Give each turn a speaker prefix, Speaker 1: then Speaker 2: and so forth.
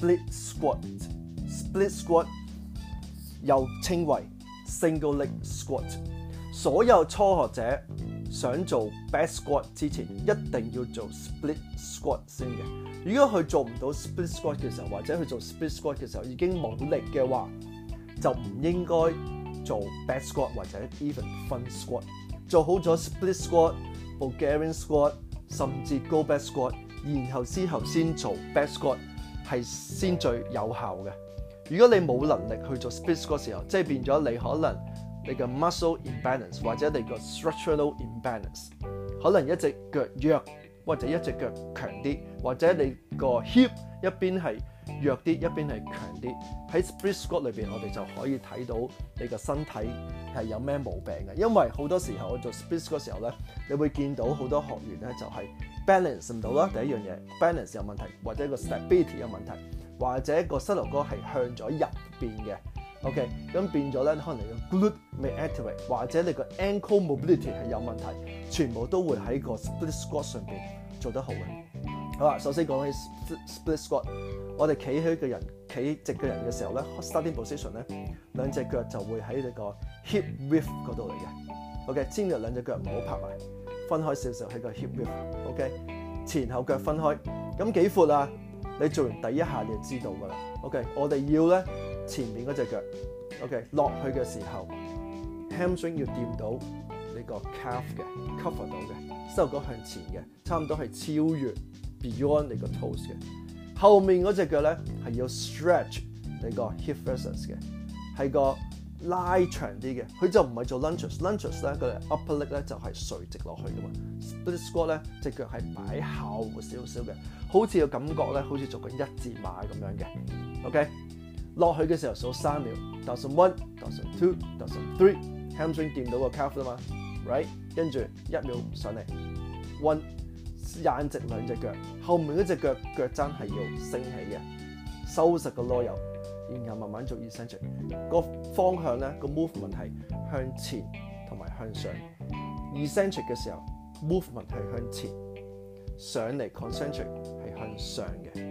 Speaker 1: Split squat，Split squat 又稱為 single leg squat。所有初學者想做 back squat 之前，一定要做 split squat 先嘅。如果佢做唔到 split squat 嘅時候，或者佢做 split squat 嘅時候已經冇力嘅話，就唔應該做 back squat 或者 even front squat。做好咗 split squat、Bulgarian squat 甚至 go back squat，然後之後先做 back squat。係先最有效嘅。如果你冇能力去做 s p a c i a 候，即係變咗你可能你嘅 muscle imbalance 或者你個 structural imbalance，可能一隻腳弱或者一隻腳強啲，或者你個 hip 一邊係弱啲一邊係強。啲喺 split s c o r t 裏邊，我哋就可以睇到你個身體係有咩毛病嘅。因為好多時候我做 split squat 時候咧，你會見到好多學員咧就係 balance 唔到啦。第一樣嘢 balance 有問題，或者個 stability 有問題，或者個膝頭哥係向咗入邊嘅。OK，咁變咗咧，可能你個 glute 未 activate，或者你個 ankle mobility 係有問題，全部都會喺個 split squat 上邊做得好嘅。好啦，首先講起 split squat，我哋企起嘅人。企直嘅人嘅時候咧，starting position 咧，兩隻腳就會喺呢個 hip width 嗰度嚟嘅。OK，尖嘅兩隻腳唔好拍埋，分開少少喺個 hip width。OK，前後腳分開咁幾闊啊？你做完第一下你就知道噶啦。OK，我哋要咧前面嗰只腳。OK，落去嘅時候，hamstring 要掂到呢個 calf 嘅 cover 到嘅收腳向前嘅，差唔多係超越 beyond 你個 toes 嘅。後面嗰只腳咧。係要 stretch 你個 hip f e x o s 嘅，係個拉長啲嘅。佢就唔係做 lunches，lunches 咧個 upper leg 咧就係垂直落去噶嘛。split squat 咧隻腳係擺後少少嘅，好似個感覺咧好似做緊一字馬咁樣嘅。OK，落去嘅時候數三秒，n t one，s n two，s n three，h 輕準掂到個 c a l f 啦嘛，right？跟住一秒唔嚟 o n e 眼直兩隻腳，後面嗰隻腳腳踭係要升起嘅。收 o 個 a l 然後慢慢做 eccentric。個方向咧，個 movement 係向前同埋向上。eccentric 嘅時候，movement 係向前，上嚟 concentric 係向上嘅。